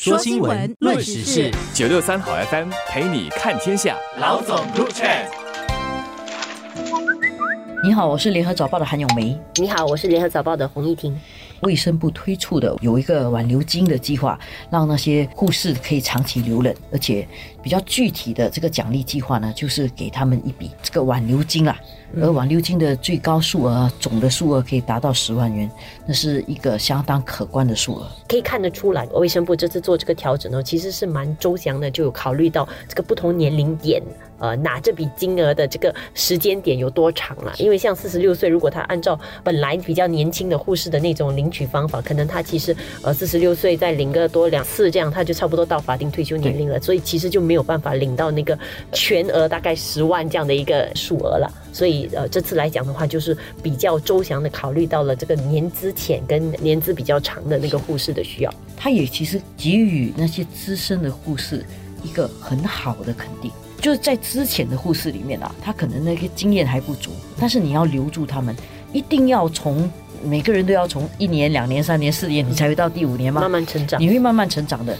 说新闻，论时事，九六三好 FM 陪你看天下。老总入场。你好，我是联合早报的韩永梅。你好，我是联合早报的洪一婷。卫生部推出的有一个挽留金的计划，让那些护士可以长期留任，而且比较具体的这个奖励计划呢，就是给他们一笔这个挽留金啦。而挽留金的最高数额，总的数额可以达到十万元，那是一个相当可观的数额。可以看得出来，卫生部这次做这个调整呢，其实是蛮周详的，就有考虑到这个不同年龄点，呃，拿这笔金额的这个时间点有多长了。因为像四十六岁，如果他按照本来比较年轻的护士的那种领取方法，可能他其实呃四十六岁再领个多两次，这样他就差不多到法定退休年龄了，所以其实就没有办法领到那个全额大概十万这样的一个数额了。所以，呃，这次来讲的话，就是比较周详的考虑到了这个年资浅跟年资比较长的那个护士的需要。他也其实给予那些资深的护士一个很好的肯定，就是在之前的护士里面啊，他可能那个经验还不足，但是你要留住他们，一定要从每个人都要从一年、两年、三年、四年，你才会到第五年吗？慢慢成长，你会慢慢成长的。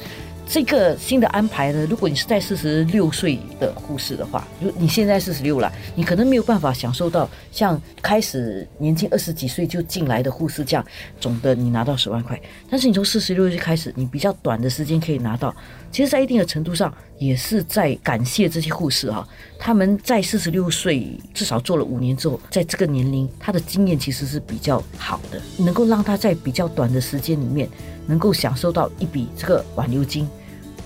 这个新的安排呢，如果你是在四十六岁的护士的话，如你现在四十六了，你可能没有办法享受到像开始年轻二十几岁就进来的护士这样总的你拿到十万块。但是你从四十六岁开始，你比较短的时间可以拿到，其实，在一定的程度上也是在感谢这些护士哈，他们在四十六岁至少做了五年之后，在这个年龄，他的经验其实是比较好的，能够让他在比较短的时间里面能够享受到一笔这个挽留金。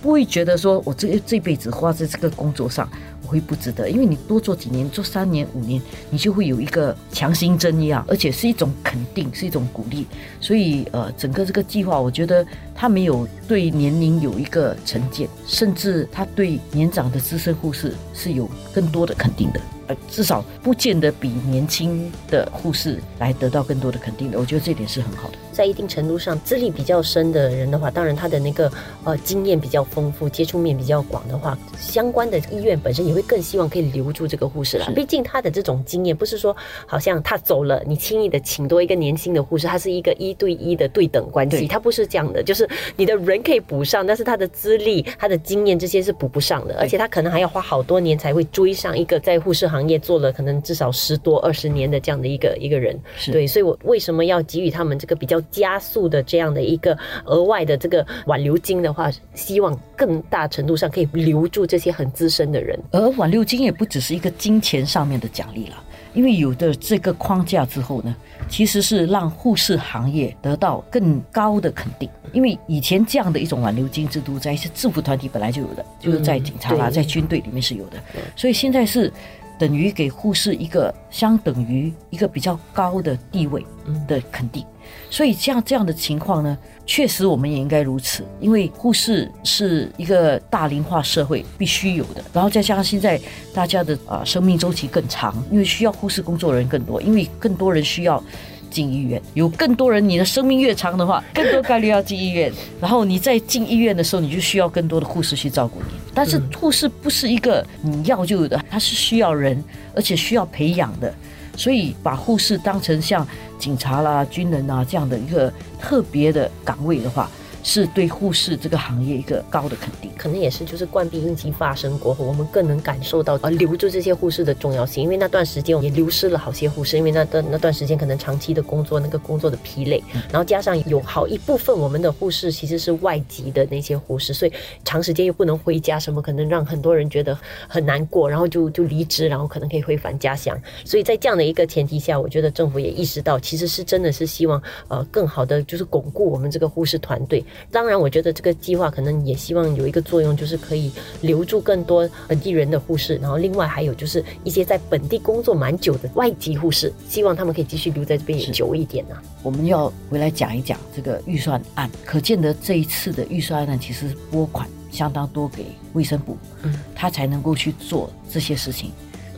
不会觉得说我这这辈子花在这个工作上我会不值得，因为你多做几年，做三年五年，你就会有一个强心针一样，而且是一种肯定，是一种鼓励。所以呃，整个这个计划，我觉得他没有对年龄有一个成见，甚至他对年长的资深护士是有更多的肯定的。呃，至少不见得比年轻的护士来得到更多的肯定的，我觉得这点是很好的。在一定程度上，资历比较深的人的话，当然他的那个呃经验比较丰富，接触面比较广的话，相关的医院本身也会更希望可以留住这个护士了。毕竟他的这种经验不是说好像他走了，你轻易的请多一个年轻的护士，他是一个一对一的对等关系，他不是这样的，就是你的人可以补上，但是他的资历、他的经验这些是补不上的，而且他可能还要花好多年才会追上一个在护士行业做了可能至少十多二十年的这样的一个一个人。对，所以我为什么要给予他们这个比较？加速的这样的一个额外的这个挽留金的话，希望更大程度上可以留住这些很资深的人。而挽留金也不只是一个金钱上面的奖励了，因为有的这个框架之后呢，其实是让护士行业得到更高的肯定。因为以前这样的一种挽留金制度，在一些制服团体本来就有的，就是在警察啦，在军队里面是有的，所以现在是。等于给护士一个相等于一个比较高的地位的肯定，所以像这样的情况呢，确实我们也应该如此，因为护士是一个大龄化社会必须有的，然后再加上现在大家的啊生命周期更长，因为需要护士工作的人更多，因为更多人需要。进医院有更多人，你的生命越长的话，更多概率要进医院。然后你在进医院的时候，你就需要更多的护士去照顾你。但是护士不是一个你要就有的，它是需要人，而且需要培养的。所以把护士当成像警察啦、军人啊这样的一个特别的岗位的话。是对护士这个行业一个高的肯定，可能也是就是冠病应急发生过后，我们更能感受到呃留住这些护士的重要性，因为那段时间也流失了好些护士，因为那段那段时间可能长期的工作那个工作的疲累，然后加上有好一部分我们的护士其实是外籍的那些护士，所以长时间又不能回家，什么可能让很多人觉得很难过，然后就就离职，然后可能可以回返家乡。所以在这样的一个前提下，我觉得政府也意识到，其实是真的是希望呃更好的就是巩固我们这个护士团队。当然，我觉得这个计划可能也希望有一个作用，就是可以留住更多本地人的护士。然后，另外还有就是一些在本地工作蛮久的外籍护士，希望他们可以继续留在这边也久一点呢。我们要回来讲一讲这个预算案，可见得这一次的预算案其实拨款相当多给卫生部，嗯，他才能够去做这些事情。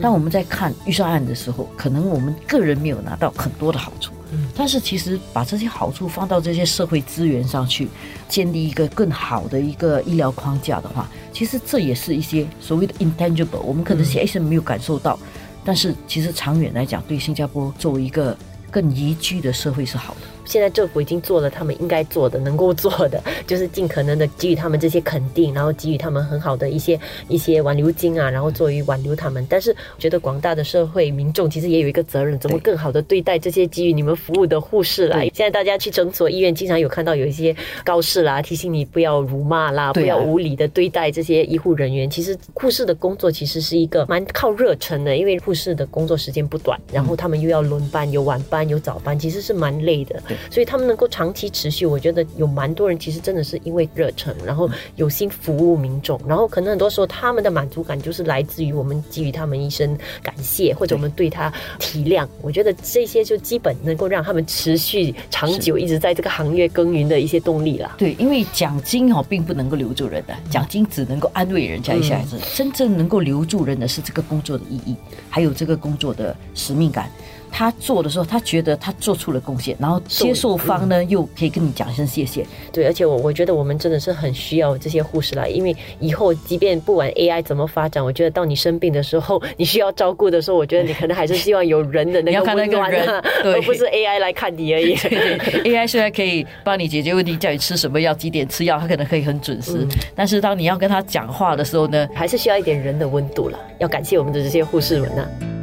当我们在看预算案的时候，可能我们个人没有拿到很多的好处。但是其实把这些好处放到这些社会资源上去，建立一个更好的一个医疗框架的话，其实这也是一些所谓的 intangible，我们可能现在没有感受到，但是其实长远来讲，对新加坡作为一个更宜居的社会是好的。现在政府已经做了他们应该做的、能够做的，就是尽可能的给予他们这些肯定，然后给予他们很好的一些一些挽留金啊，然后作为挽留他们。但是，我觉得广大的社会民众其实也有一个责任，怎么更好的对待这些给予你们服务的护士来？现在大家去诊所、医院，经常有看到有一些告示啦，提醒你不要辱骂啦，不要无理的对待这些医护人员。其实，护士的工作其实是一个蛮靠热忱的，因为护士的工作时间不短，然后他们又要轮班，有晚班，有早班，其实是蛮累的。所以他们能够长期持续，我觉得有蛮多人其实真的是因为热忱，然后有心服务民众，然后可能很多时候他们的满足感就是来自于我们给予他们一声感谢，或者我们对他体谅。我觉得这些就基本能够让他们持续长久一直在这个行业耕耘的一些动力啦。对，因为奖金哦并不能够留住人的，奖金只能够安慰人家一下子，真正能够留住人的是这个工作的意义，还有这个工作的使命感。他做的时候，他觉得他做出了贡献，然后接受方呢又可以跟你讲一声谢谢。对，而且我我觉得我们真的是很需要这些护士啦，因为以后即便不管 AI 怎么发展，我觉得到你生病的时候，你需要照顾的时候，我觉得你可能还是希望有人的那个温暖啊，而不是 AI 来看你而已。AI 虽然可以帮你解决问题，叫你吃什么药、几点吃药，它可能可以很准时，但是当你要跟他讲话的时候呢，还是需要一点人的温度了。要感谢我们的这些护士们呢。